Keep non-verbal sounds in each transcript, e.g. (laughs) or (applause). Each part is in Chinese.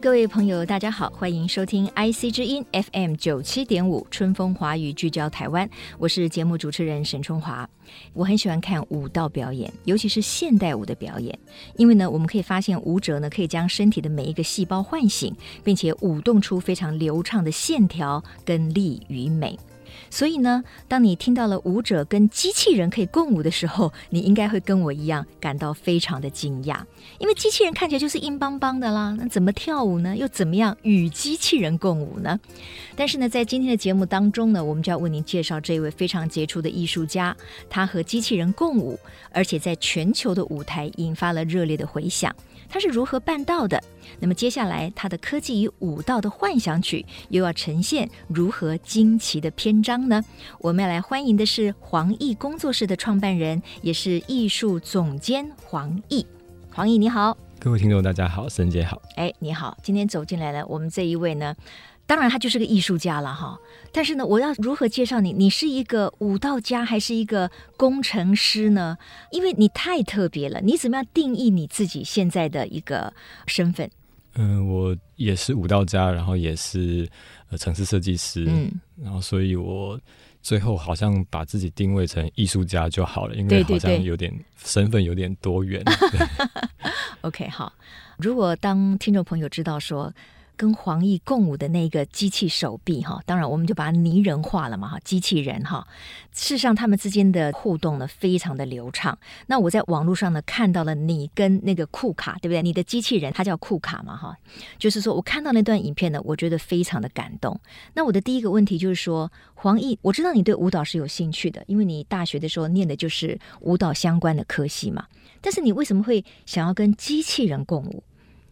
各位朋友，大家好，欢迎收听 IC 之音 FM 九七点五春风华语聚焦台湾，我是节目主持人沈春华。我很喜欢看舞蹈表演，尤其是现代舞的表演，因为呢，我们可以发现舞者呢可以将身体的每一个细胞唤醒，并且舞动出非常流畅的线条跟力与美。所以呢，当你听到了舞者跟机器人可以共舞的时候，你应该会跟我一样感到非常的惊讶，因为机器人看起来就是硬邦邦的啦，那怎么跳舞呢？又怎么样与机器人共舞呢？但是呢，在今天的节目当中呢，我们就要为您介绍这一位非常杰出的艺术家，他和机器人共舞，而且在全球的舞台引发了热烈的回响。他是如何办到的？那么接下来，他的科技与武道的幻想曲又要呈现如何惊奇的篇章呢？我们要来欢迎的是黄奕工作室的创办人，也是艺术总监黄奕。黄奕，你好，各位听众，大家好，沈姐好。哎，你好，今天走进来了，我们这一位呢？当然，他就是个艺术家了哈。但是呢，我要如何介绍你？你是一个舞蹈家还是一个工程师呢？因为你太特别了。你怎么样定义你自己现在的一个身份？嗯、呃，我也是舞蹈家，然后也是呃城市设计师。嗯，然后所以我最后好像把自己定位成艺术家就好了，因为好像有点身份有点多元。(laughs) OK，好。如果当听众朋友知道说，跟黄奕共舞的那个机器手臂哈，当然我们就把它拟人化了嘛哈，机器人哈。事实上，他们之间的互动呢，非常的流畅。那我在网络上呢看到了你跟那个库卡，对不对？你的机器人它叫库卡嘛哈，就是说我看到那段影片呢，我觉得非常的感动。那我的第一个问题就是说，黄奕，我知道你对舞蹈是有兴趣的，因为你大学的时候念的就是舞蹈相关的科系嘛。但是你为什么会想要跟机器人共舞？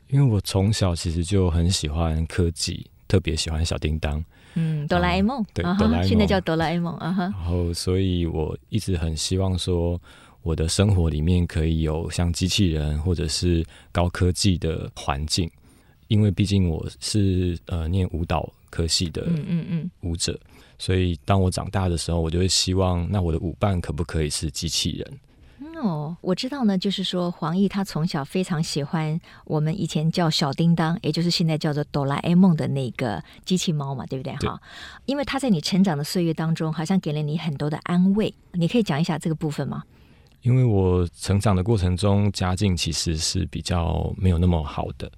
因为我从小其实就很喜欢科技，特别喜欢小叮当，嗯，哆啦 A 梦，对，哆啦 A 梦，现在叫哆啦 A 梦啊哈。然后，所以我一直很希望说，我的生活里面可以有像机器人或者是高科技的环境，因为毕竟我是呃念舞蹈科系的，嗯嗯嗯，舞者，所以当我长大的时候，我就会希望，那我的舞伴可不可以是机器人？哦，我知道呢，就是说黄奕他从小非常喜欢我们以前叫小叮当，也就是现在叫做哆啦 A 梦的那个机器猫嘛，对不对？哈，因为他在你成长的岁月当中，好像给了你很多的安慰。你可以讲一下这个部分吗？因为我成长的过程中，家境其实是比较没有那么好的，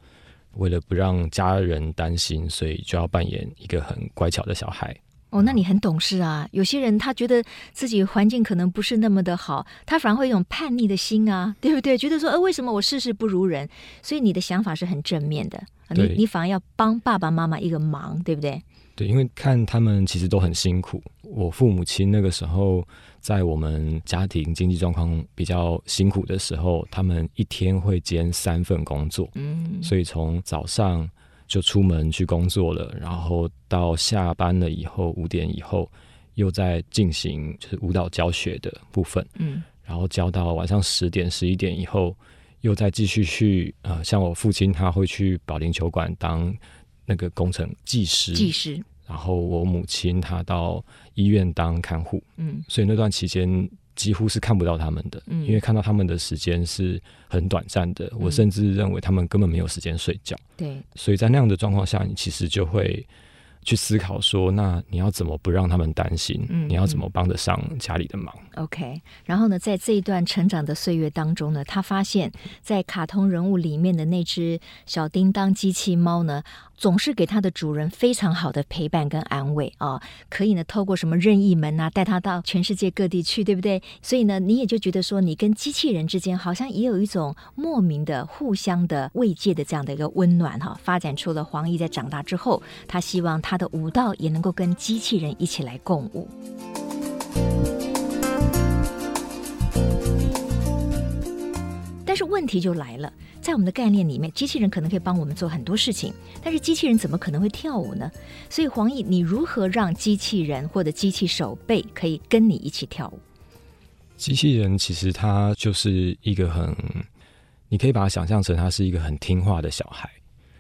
为了不让家人担心，所以就要扮演一个很乖巧的小孩。哦，那你很懂事啊！有些人他觉得自己环境可能不是那么的好，他反而会有一种叛逆的心啊，对不对？觉得说，呃，为什么我事事不如人？所以你的想法是很正面的，你你反而要帮爸爸妈妈一个忙，对不对？对，因为看他们其实都很辛苦。我父母亲那个时候在我们家庭经济状况比较辛苦的时候，他们一天会兼三份工作，嗯，所以从早上。就出门去工作了，然后到下班了以后五点以后，又在进行就是舞蹈教学的部分，嗯，然后教到晚上十点十一点以后，又再继续去呃，像我父亲他会去保龄球馆当那个工程技师，技师，然后我母亲她到医院当看护，嗯，所以那段期间。几乎是看不到他们的，因为看到他们的时间是很短暂的。我甚至认为他们根本没有时间睡觉。对，所以在那样的状况下，你其实就会。去思考说，那你要怎么不让他们担心？嗯，你要怎么帮得上家里的忙？OK。然后呢，在这一段成长的岁月当中呢，他发现，在卡通人物里面的那只小叮当机器猫呢，总是给他的主人非常好的陪伴跟安慰啊、可以呢，透过什么任意门啊，带他到全世界各地去，对不对？所以呢，你也就觉得说，你跟机器人之间好像也有一种莫名的互相的慰藉的这样的一个温暖哈、发展出了黄奕在长大之后，他希望他。他的舞蹈也能够跟机器人一起来共舞，但是问题就来了，在我们的概念里面，机器人可能可以帮我们做很多事情，但是机器人怎么可能会跳舞呢？所以黄奕，你如何让机器人或者机器手背可以跟你一起跳舞？机器人其实它就是一个很，你可以把它想象成它是一个很听话的小孩。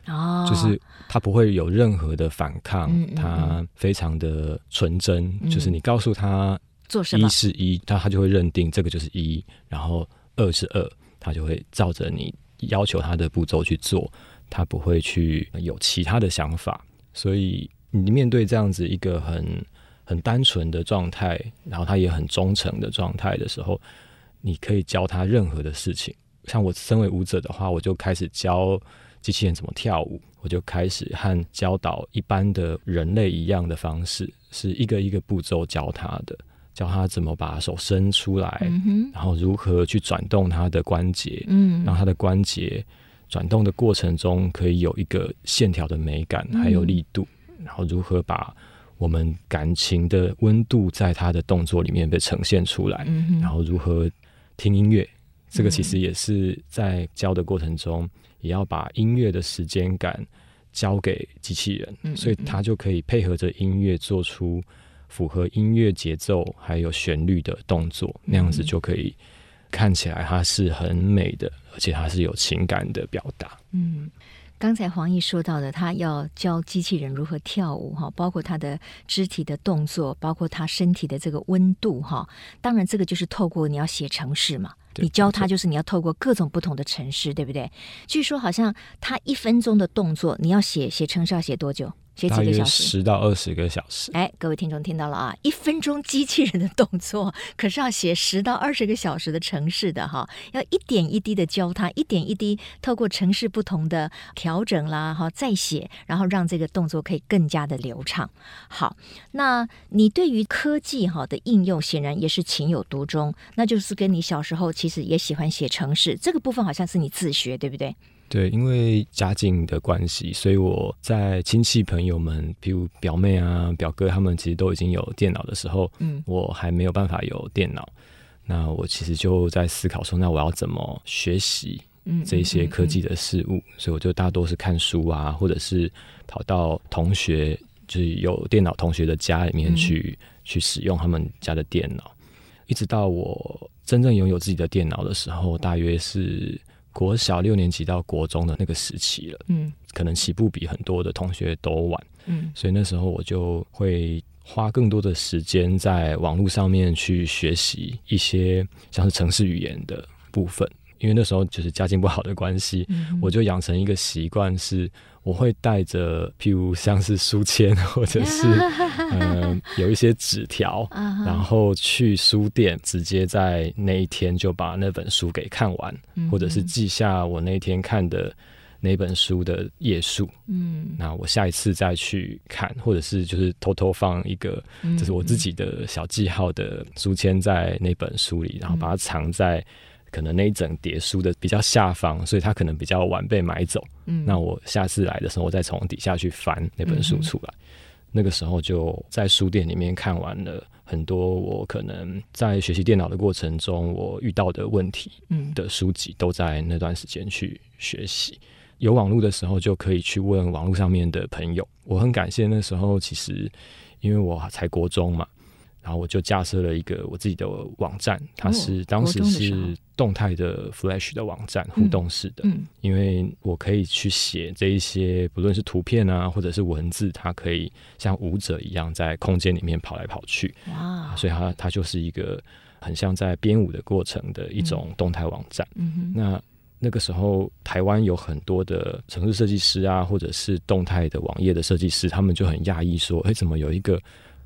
哦，就是他不会有任何的反抗，嗯嗯嗯，他非常的纯真，嗯，就是你告诉他做什么，一是一，他他就会认定这个就是一，然后二是二，他就会照着你要求他的步骤去做，他不会去有其他的想法。所以你面对这样子一个很很单纯的状态，然后他也很忠诚的状态的时候，你可以教他任何的事情。像我身为舞者的话，我就开始教。机器人怎么跳舞，我就开始和教导一般的人类一样的方式，是一个一个步骤教他的，教他怎么把手伸出来，嗯、然后如何去转动他的关节，嗯，让他的关节转动的过程中可以有一个线条的美感，还有力度，嗯，然后如何把我们感情的温度在他的动作里面被呈现出来，嗯，然后如何听音乐，这个其实也是在教的过程中。也要把音乐的时间感交给机器人，所以他就可以配合着音乐做出符合音乐节奏还有旋律的动作，那样子就可以看起来它是很美的，而且它是有情感的表达。嗯。刚才黄奕说到的，他要教机器人如何跳舞哈，包括他的肢体的动作，包括他身体的这个温度哈。当然，这个就是透过你要写程式嘛，你教他就是你要透过各种不同的程式，对不对？据说好像他一分钟的动作，你要写写程式要写多久？写几个小时？十到二十个小时。哎，各位听众听到了啊！一分钟机器人的动作，可是要写十到二十个小时的城市的哈，要一点一滴的教他，一点一滴透过城市不同的调整啦，哈，再写，然后让这个动作可以更加的流畅。好，那你对于科技哈的应用，显然也是情有独钟，那就是跟你小时候其实也喜欢写城市这个部分，好像是你自学，对不对？对，因为家境的关系，所以我在亲戚朋友们，比如表妹啊、表哥，他们其实都已经有电脑的时候，嗯，我还没有办法有电脑。那我其实就在思考说，那我要怎么学习这些科技的事物？嗯嗯嗯嗯。所以我就大多是看书啊，或者是跑到同学就是有电脑同学的家里面去，嗯，去使用他们家的电脑。一直到我真正拥有自己的电脑的时候，大约是。国小六年级到国中的那个时期了，嗯，可能起步比很多的同学都晚，嗯，所以那时候我就会花更多的时间在网络上面去学习一些像是城市语言的部分，因为那时候就是家境不好的关系，嗯，我就养成一个习惯是。我会带着，譬如像是书签，或者是嗯、呃、有一些纸条，(laughs) 然后去书店，直接在那一天就把那本书给看完，或者是记下我那天看的那本书的页数。嗯，那我下一次再去看，或者是就是偷偷放一个，就是我自己的小记号的书签在那本书里，然后把它藏在。可能那一整叠书的比较下方，所以它可能比较晚被买走。嗯，那我下次来的时候，我再从底下去翻那本书出来。嗯。那个时候就在书店里面看完了很多我可能在学习电脑的过程中我遇到的问题的书籍，都在那段时间去学习。有网络的时候，就可以去问网络上面的朋友。我很感谢那时候，其实因为我才国中嘛。然后我就架设了一个我自己的网站，它是当时是动态的 Flash 的网站，互动式的。嗯，因为我可以去写这一些，不论是图片啊，或者是文字，它可以像舞者一样在空间里面跑来跑去。哇！所以它它就是一个很像在编舞的过程的一种动态网站。那那个时候，台湾有很多的城市设计师啊，或者是动态的网页的设计师，他们就很讶异说：“哎，怎么有一个？”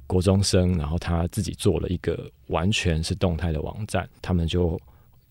国中生，然后他自己做了一个完全是动态的网站，他们就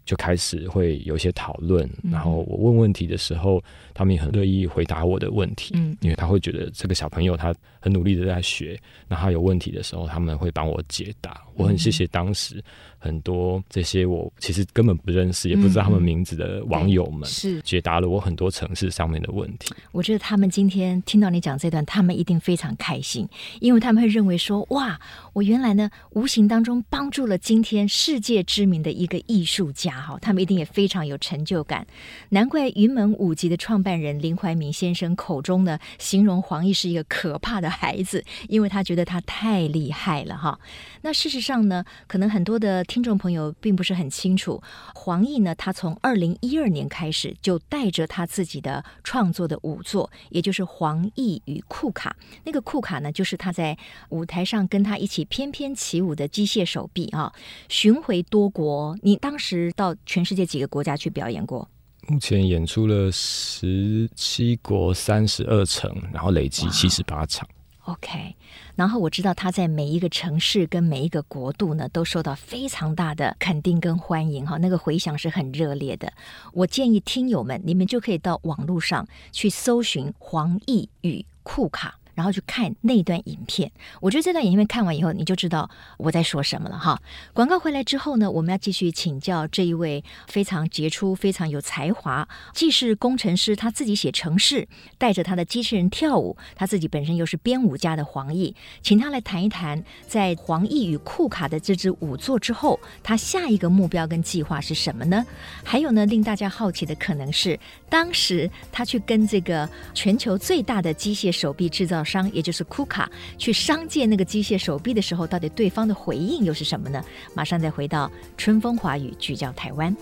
就开始会有一些讨论，然后我问问题的时候，他们也很乐意回答我的问题，嗯，因为他会觉得这个小朋友他很努力的在学，那他有问题的时候，他们会帮我解答。我很谢谢当时很多这些我其实根本不认识，也不知道他们名字的网友们，是解答了我很多城市上面的问题。我觉得他们今天听到你讲这段，他们一定非常开心，因为他们会认为说，哇，我原来呢无形当中帮助了今天世界知名的一个艺术家。家哈，他们一定也非常有成就感。难怪云门舞集的创办人林怀民先生口中呢，形容黄奕是一个可怕的孩子，因为他觉得他太厉害了哈。那事实上呢，可能很多的听众朋友并不是很清楚，黄奕呢，他从二零一二年开始就带着他自己的创作的舞作，也就是黄奕与库卡。那个库卡呢，就是他在舞台上跟他一起翩翩起舞的机械手臂啊，巡回多国。你当时到全世界几个国家去表演过？目前演出了十七国三十二城，然后累计七十八场。OK，然后我知道他在每一个城市跟每一个国度呢，都受到非常大的肯定跟欢迎哈，那个回响是很热烈的。我建议听友们，你们就可以到网络上去搜寻黄奕与库卡。然后去看那段影片，我觉得这段影片看完以后，你就知道我在说什么了哈。广告回来之后呢，我们要继续请教这一位非常杰出、非常有才华，既是工程师，他自己写程式，带着他的机器人跳舞，他自己本身又是编舞家的黄奕，请他来谈一谈，在黄奕与库卡的这支舞作之后，他下一个目标跟计划是什么呢？还有呢，令大家好奇的可能是，当时他去跟这个全球最大的机械手臂制造商，也就是库卡去商界那个机械手臂的时候，到底对方的回应又是什么呢？马上再回到春风华语，聚焦台湾。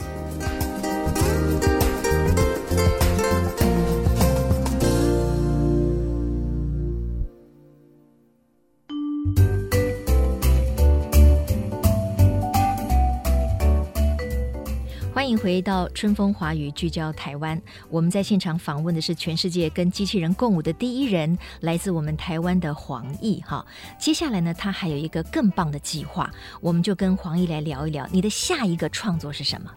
回到春风华语，聚焦台湾。我们在现场访问的是全世界跟机器人共舞的第一人，来自我们台湾的黄奕。哈，接下来呢，他还有一个更棒的计划，我们就跟黄奕来聊一聊。你的下一个创作是什么？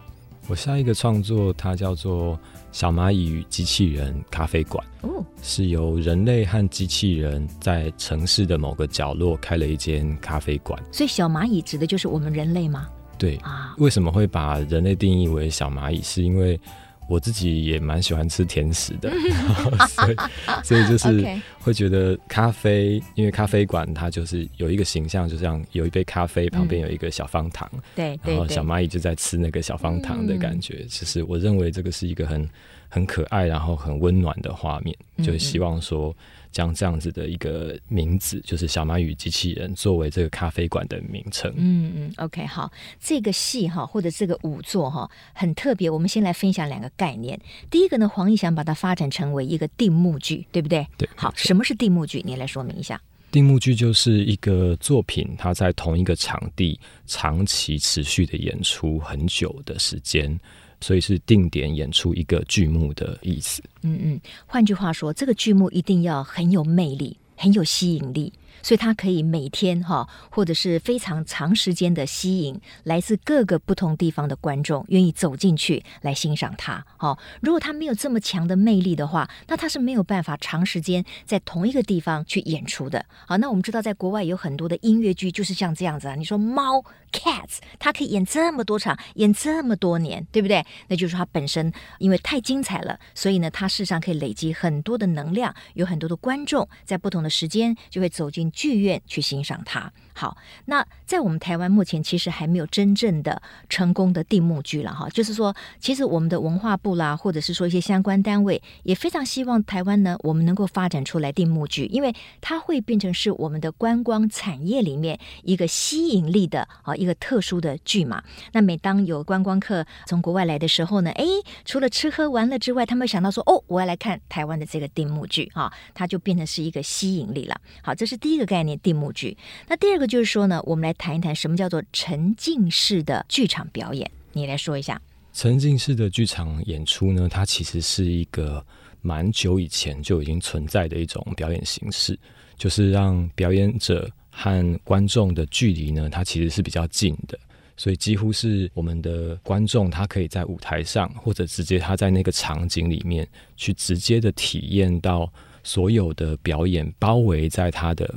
我下一个创作，它叫做《小蚂蚁与机器人咖啡馆》。哦，是由人类和机器人在城市的某个角落开了一间咖啡馆。所以，小蚂蚁指的就是我们人类吗？对啊，为什么会把人类定义为小蚂蚁？是因为我自己也蛮喜欢吃甜食的，(laughs) 所以所以就是会觉得咖啡，因为咖啡馆它就是有一个形象，就像有一杯咖啡旁边有一个小方糖，对，然后小蚂蚁就在吃那个小方糖的感觉。其实我认为这个是一个很很可爱，然后很温暖的画面，就是希望说。将这样子的一个名字，就是小蚂蚁机器人，作为这个咖啡馆的名称。嗯嗯，OK，好，这个戏哈，或者这个舞作哈，很特别。我们先来分享两个概念。第一个呢，黄奕翔把它发展成为一个定目剧，对不对？对。好，什么是定目剧？你来说明一下。定目剧就是一个作品，它在同一个场地长期持续的演出很久的时间。所以是定点演出一个剧目的意思。嗯嗯，换句话说，这个剧目一定要很有魅力，很有吸引力。所以它可以每天哈，或者是非常长时间的吸引来自各个不同地方的观众，愿意走进去来欣赏它。好，如果它没有这么强的魅力的话，那它是没有办法长时间在同一个地方去演出的。好，那我们知道，在国外有很多的音乐剧就是像这样子啊。你说猫 Cats，它可以演这么多场，演这么多年，对不对？那就是它本身因为太精彩了，所以呢，它事实上可以累积很多的能量，有很多的观众在不同的时间就会走进。剧院去欣赏它。好，那在我们台湾目前其实还没有真正的成功的定目剧了哈。就是说，其实我们的文化部啦，或者是说一些相关单位，也非常希望台湾呢，我们能够发展出来定目剧，因为它会变成是我们的观光产业里面一个吸引力的啊一个特殊的剧嘛。那每当有观光客从国外来的时候呢，哎，除了吃喝玩乐之外，他们想到说，哦，我要来看台湾的这个定目剧啊，它就变成是一个吸引力了。好，这是第一个概念，定目剧。那第二个个。就是说呢，我们来谈一谈什么叫做沉浸式的剧场表演。你来说一下。沉浸式的剧场演出呢，它其实是一个蛮久以前就已经存在的一种表演形式，就是让表演者和观众的距离呢，它其实是比较近的，所以几乎是我们的观众他可以在舞台上，或者直接他在那个场景里面去直接的体验到所有的表演包围在他的。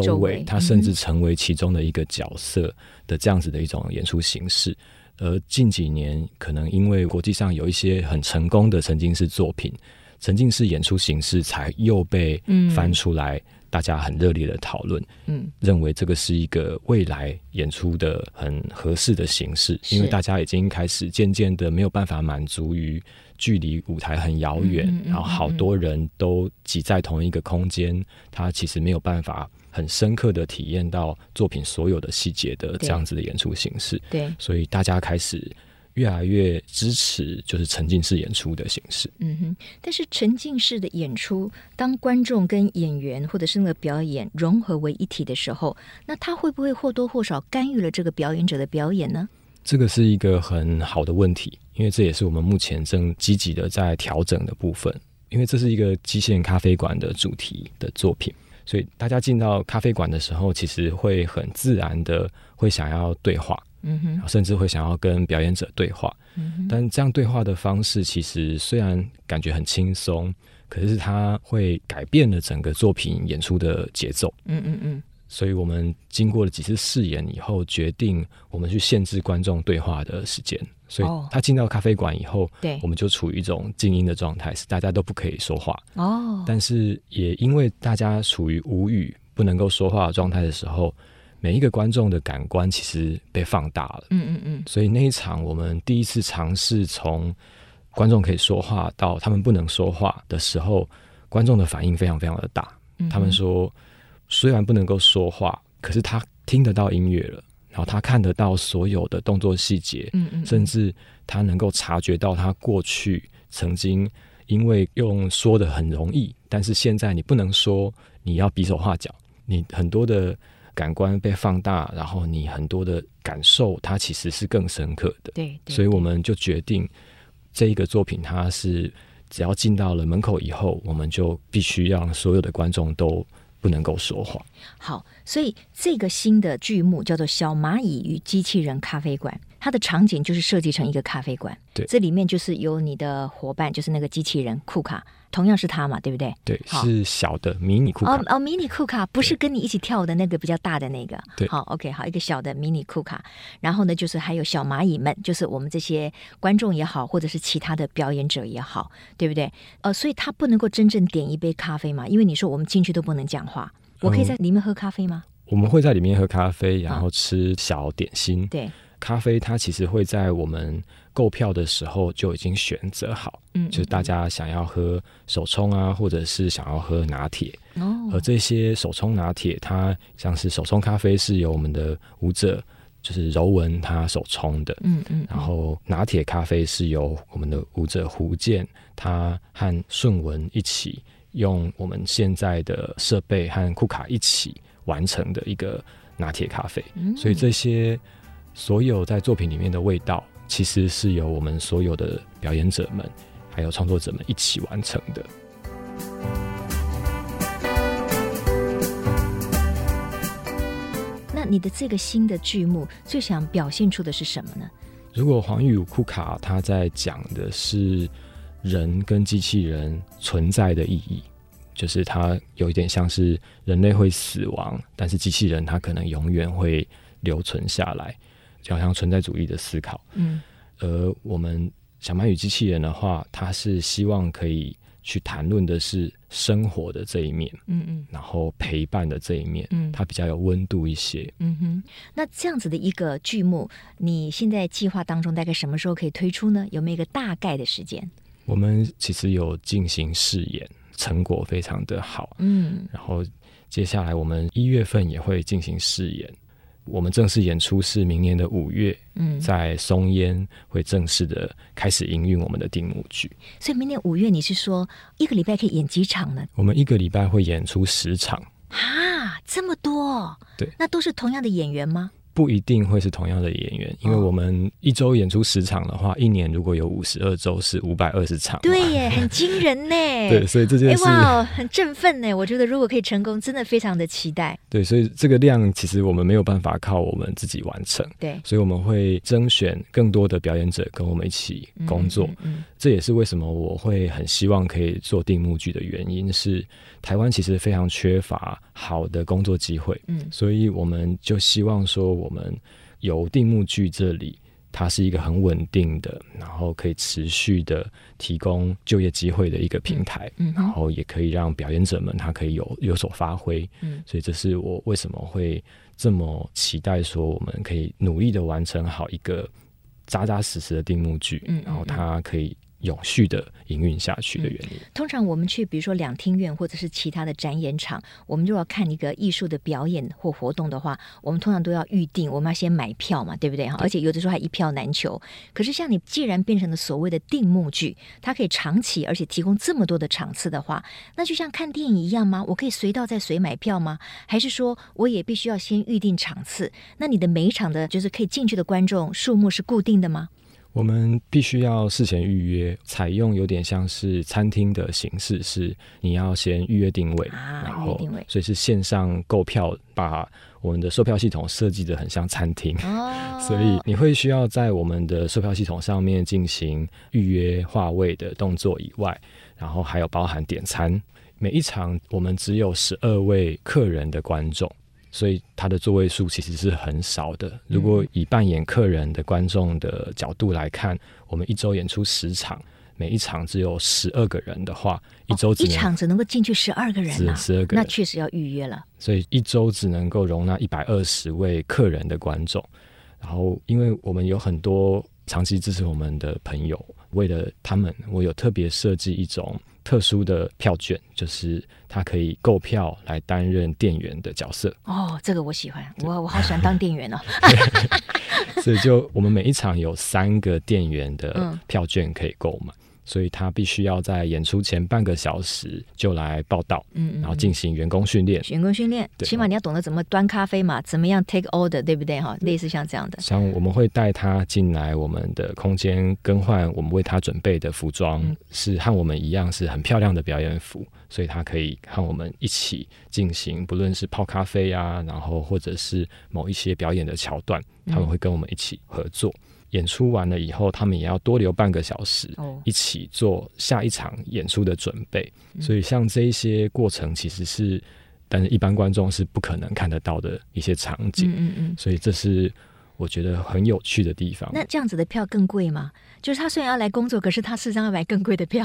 周围，他甚至成为其中的一个角色的这样子的一种演出形式。而近几年，可能因为国际上有一些很成功的沉浸式作品，沉浸式演出形式才又被翻出来，大家很热烈的讨论，嗯，认为这个是一个未来演出的很合适的形式，因为大家已经开始渐渐的没有办法满足于距离舞台很遥远，然后好多人都挤在同一个空间，他其实没有办法很深刻的体验到作品所有的细节的这样子的演出形式，对，所以大家开始。越来越支持就是沉浸式演出的形式。嗯哼，但是沉浸式的演出，当观众跟演员或者是那个表演融合为一体的时候，那他会不会或多或少干预了这个表演者的表演呢？这个是一个很好的问题，因为这也是我们目前正积极的在调整的部分。因为这是一个机器人咖啡馆的主题的作品，所以大家进到咖啡馆的时候，其实会很自然的会想要对话。嗯哼，甚至会想要跟表演者对话，嗯，但这样对话的方式其实虽然感觉很轻松，可是它会改变了整个作品演出的节奏。嗯嗯嗯，所以我们经过了几次试演以后，决定我们去限制观众对话的时间。所以他进到咖啡馆以后，对，我们就处于一种静音的状态，是大家都不可以说话。哦，但是也因为大家处于无语、不能够说话的状态的时候。每一个观众的感官其实被放大了，嗯嗯嗯，所以那一场我们第一次尝试从观众可以说话到他们不能说话的时候，观众的反应非常非常的大。嗯、他们说，虽然不能够说话，可是他听得到音乐了，然后他看得到所有的动作细节，嗯嗯，甚至他能够察觉到他过去曾经因为用说的很容易，但是现在你不能说，你要比手画脚，你很多的。感官被放大，然后你很多的感受，它其实是更深刻的。对，对，所以我们就决定这一个作品，它是只要进到了门口以后，我们就必须让所有的观众都不能够说谎。好，所以这个新的剧目叫做《小蚂蚁与机器人咖啡馆》。它的场景就是设计成一个咖啡馆，对，这里面就是有你的伙伴，就是那个机器人库卡，同样是他嘛，对不对？对，是小的迷你库卡。哦哦，迷你库卡不是跟你一起跳的那个比较大的那个。对，好，OK，好，一个小的迷你库卡。然后呢，就是还有小蚂蚁们，就是我们这些观众也好，或者是其他的表演者也好，对不对？呃，所以他不能够真正点一杯咖啡嘛，因为你说我们进去都不能讲话，我可以在里面喝咖啡吗？嗯，我们会在里面喝咖啡，然后吃小点心。对。咖啡它其实会在我们购票的时候就已经选择好，嗯，就是大家想要喝手冲啊，或者是想要喝拿铁，哦，而这些手冲拿铁，它像是手冲咖啡是由我们的舞者就是柔文他手冲的，嗯嗯，然后拿铁咖啡是由我们的舞者胡健他和顺文一起用我们现在的设备和库卡一起完成的一个拿铁咖啡，嗯，所以这些。所有在作品里面的味道，其实是由我们所有的表演者们，还有创作者们一起完成的。那你的这个新的剧目最想表现出的是什么呢？如果黄玉武库卡他在讲的是人跟机器人存在的意义，就是他有一点像是人类会死亡，但是机器人它可能永远会留存下来。就好像存在主义的思考，嗯，而我们小蚂蚁机器人的话，它是希望可以去谈论的是生活的这一面，嗯嗯，然后陪伴的这一面，嗯，它比较有温度一些，嗯哼。那这样子的一个剧目，你现在计划当中大概什么时候可以推出呢？有没有一个大概的时间？我们其实有进行试演，成果非常的好，嗯，然后接下来我们一月份也会进行试演。我们正式演出是明年的五月，嗯，在松烟会正式的开始营运我们的定目剧。所以明年五月，你是说一个礼拜可以演几场呢？我们一个礼拜会演出十场。啊，这么多？对，那都是同样的演员吗？不一定会是同样的演员，因为我们一周演出十场的话，一年如果有五十二周是五百二十场。对耶，很惊人呢。(laughs) 对，所以这件事哇，很振奋呢。我觉得如果可以成功，真的非常的期待。对，所以这个量其实我们没有办法靠我们自己完成。对，所以我们会征选更多的表演者跟我们一起工作。嗯，嗯，嗯，这也是为什么我会很希望可以做定目剧的原因是，台湾其实非常缺乏好的工作机会。嗯，所以我们就希望说。我们由定目剧这里它是一个很稳定的，然后可以持续的提供就业机会的一个平台，嗯，然后也可以让表演者们他可以有有所发挥，嗯，所以这是我为什么会这么期待说我们可以努力的完成好一个扎扎实实的定目剧，嗯，然后它可以。永续的营运下去的原因。嗯，通常我们去，比如说两厅院或者是其他的展演场，我们就要看一个艺术的表演或活动的话，我们通常都要预定，我们要先买票嘛，对不对哈？而且有的时候还一票难求。可是像你既然变成了所谓的定目剧，它可以长期而且提供这么多的场次的话，那就像看电影一样吗？我可以随到再随买票吗？还是说我也必须要先预定场次？那你的每一场的就是可以进去的观众数目是固定的吗？我们必须要事前预约，采用有点像是餐厅的形式，是你要先预约定位，啊、然后所以是线上购票，把我们的售票系统设计得很像餐厅，哦、(laughs) 所以你会需要在我们的售票系统上面进行预约划位的动作以外，然后还有包含点餐。每一场我们只有十二位客人的观众。所以它的座位数其实是很少的。如果以扮演客人的观众的角度来看，我们一周演出十场，每一场只有十二个人的话，一周只、哦、一场只能够进去十二个人啊，十二个人，那确实要预约了。所以一周只能够容纳一百二十位客人的观众。然后，因为我们有很多长期支持我们的朋友，为了他们，我有特别设计一种。特殊的票券，就是他可以购票来担任店员的角色。哦，这个我喜欢，我我好喜欢当店员哦。(laughs) 所以就我们每一场有三个店员的票券可以购买。嗯所以他必须要在演出前半个小时就来报到，嗯，然后进行员工训练。员工训练，起码你要懂得怎么端咖啡嘛，怎么样 take order，对不对？哈，类似像这样的。像我们会带他进来我们的空间更换我们为他准备的服装，嗯、是和我们一样是很漂亮的表演服，所以他可以和我们一起进行，不论是泡咖啡啊，然后或者是某一些表演的桥段，他们会跟我们一起合作。嗯演出完了以后，他们也要多留半个小时，一起做下一场演出的准备。Oh. 所以，像这一些过程，其实是，但是一般观众是不可能看得到的一些场景。嗯嗯嗯。所以，这是。我觉得很有趣的地方。那这样子的票更贵吗？就是他虽然要来工作，可是他事实上要买更贵的票，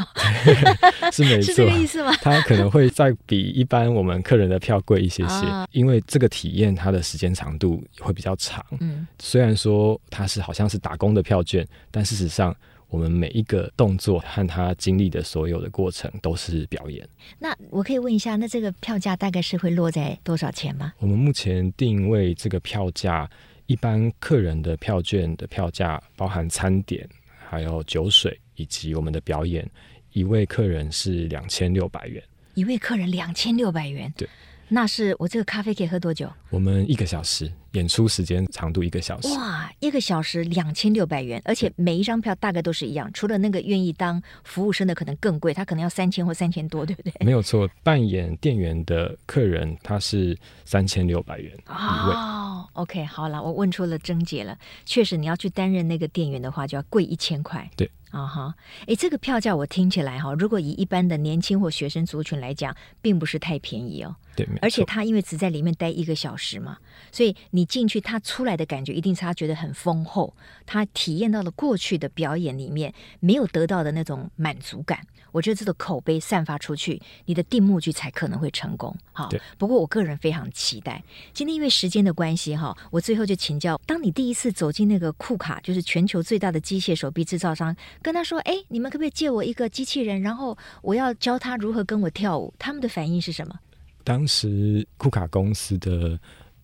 (laughs) 是没错，(laughs) 是这个意思吗？他可能会再比一般我们客人的票贵一些些，啊、因为这个体验它的时间长度会比较长。嗯，虽然说它是好像是打工的票券，但事实上我们每一个动作和他经历的所有的过程都是表演。那我可以问一下，那这个票价大概是会落在多少钱吗？我们目前定位这个票价。一般客人的票券的票价包含餐点，还有酒水以及我们的表演，一位客人是两千六百元。一位客人两千六百元，对。那是我这个咖啡可以喝多久？我们一个小时，演出时间长度一个小时。哇，一个小时两千六百元，而且每一张票大概都是一样，除了那个愿意当服务生的可能更贵，他可能要三千或三千多，对不对？没有错，扮演店员的客人他是三千六百元一位。哦，OK，好了，我问出了症结了，确实你要去担任那个店员的话，就要贵一千块。对。啊哈，哎、uh 这个票价我听起来哈，如果以一般的年轻或学生族群来讲，并不是太便宜哦。对，而且他因为只在里面待一个小时嘛，所以你进去，他出来的感觉一定是他觉得很丰厚，他体验到了过去的表演里面没有得到的那种满足感。我觉得这个口碑散发出去，你的定目剧才可能会成功。哈，对。不过我个人非常期待。今天因为时间的关系哈，我最后就请教：当你第一次走进那个库卡，就是全球最大的机械手臂制造商，跟他说：“哎，你们可不可以借我一个机器人？然后我要教他如何跟我跳舞。”他们的反应是什么？当时库卡公司的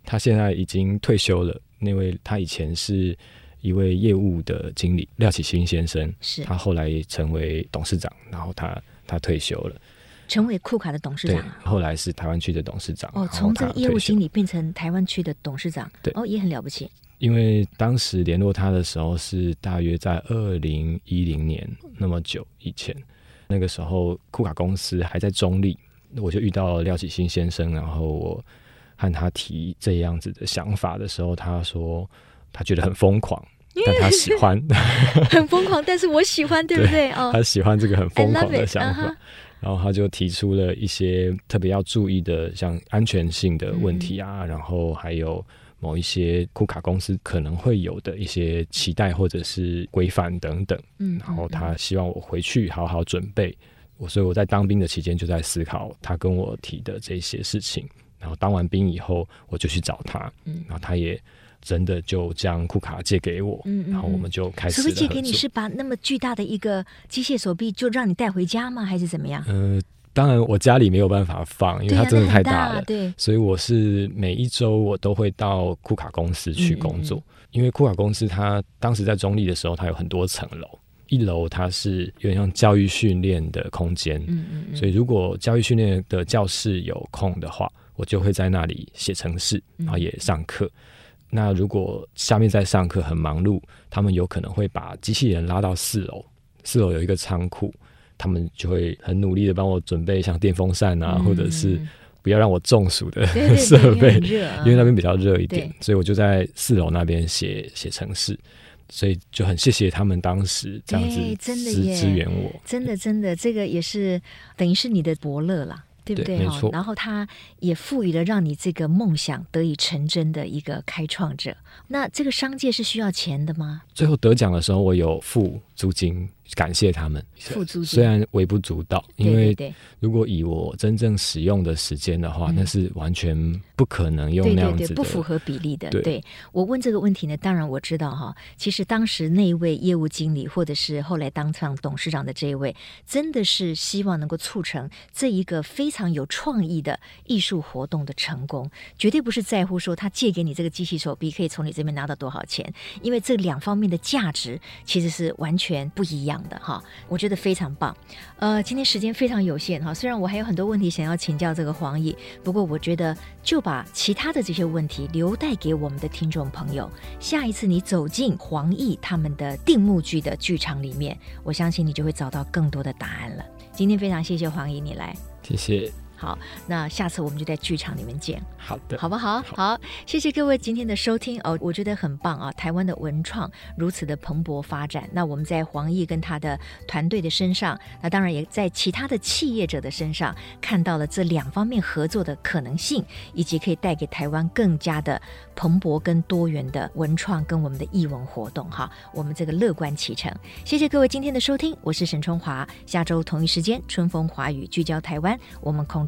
他现在已经退休了，那位他以前是。一位业务的经理廖启新先生，是他后来成为董事长，然后他他退休了，成为库卡的董事长。后来是台湾区的董事长。哦，从这个业务经理变成台湾区的董事长，对，哦，也很了不起。因为当时联络他的时候是大约在二零一零年那么久以前，那个时候库卡公司还在中立，我就遇到廖启新先生，然后我和他提这样子的想法的时候，他说他觉得很疯狂。但他喜欢，(laughs) 很疯狂，但是我喜欢，(laughs) 对不对？哦，他喜欢这个很疯狂的想法，uh huh. 然后他就提出了一些特别要注意的，像安全性的问题啊，嗯、然后还有某一些库卡公司可能会有的一些期待或者是规范等等。嗯，然后他希望我回去好好准备。我所以我在当兵的期间就在思考他跟我提的这些事情。然后当完兵以后，我就去找他。嗯，然后他也。真的就将库卡借给我，嗯，然后我们就开始。所以借给你是把那么巨大的一个机械手臂就让你带回家吗？还是怎么样？呃，当然我家里没有办法放，因为它真的太大了。对，所以我是每一周我都会到库卡公司去工作，嗯嗯，因为库卡公司它当时在中立的时候，它有很多层楼，一楼它是有点像教育训练的空间，嗯嗯，嗯，所以如果教育训练的教室有空的话，我就会在那里写程式，然后也上课。嗯那如果下面在上课很忙碌，他们有可能会把机器人拉到四楼，四楼有一个仓库，他们就会很努力的帮我准备像电风扇啊，嗯、或者是不要让我中暑的 (laughs) 设备，因为那边比较热一点，所以我就在四楼那边写写程式，所以就很谢谢他们当时这样子支支援我，真的真的，这个也是等于是你的伯乐啦。对不对？没错。然后他也赋予了让你这个梦想得以成真的一个开创者。那这个商界是需要钱的吗？最后得奖的时候，我有付租金。感谢他们，虽然微不足道，因为如果以我真正使用的时间的话，嗯，那是完全不可能用那样子不符合比例的。对，对。我问这个问题呢，当然我知道哈，其实当时那一位业务经理，或者是后来当上董事长的这一位，真的是希望能够促成这一个非常有创意的艺术活动的成功，绝对不是在乎说他借给你这个机器手臂可以从你这边拿到多少钱，因为这两方面的价值其实是完全不一样的哈，我觉得非常棒。呃，今天时间非常有限哈，虽然我还有很多问题想要请教这个黄奕，不过我觉得就把其他的这些问题留待给我们的听众朋友。下一次你走进黄奕他们的定目剧的剧场里面，我相信你就会找到更多的答案了。今天非常谢谢黄奕你来，谢谢。好，那下次我们就在剧场里面见。好的，好不好？好，好，谢谢各位今天的收听哦，我觉得很棒啊！台湾的文创如此的蓬勃发展，那我们在黄奕跟他的团队的身上，那当然也在其他的企业者的身上看到了这两方面合作的可能性，以及可以带给台湾更加的蓬勃跟多元的文创跟我们的艺文活动哈。我们这个乐观启程，谢谢各位今天的收听，我是沈春华，下周同一时间春风华语聚焦台湾，我们空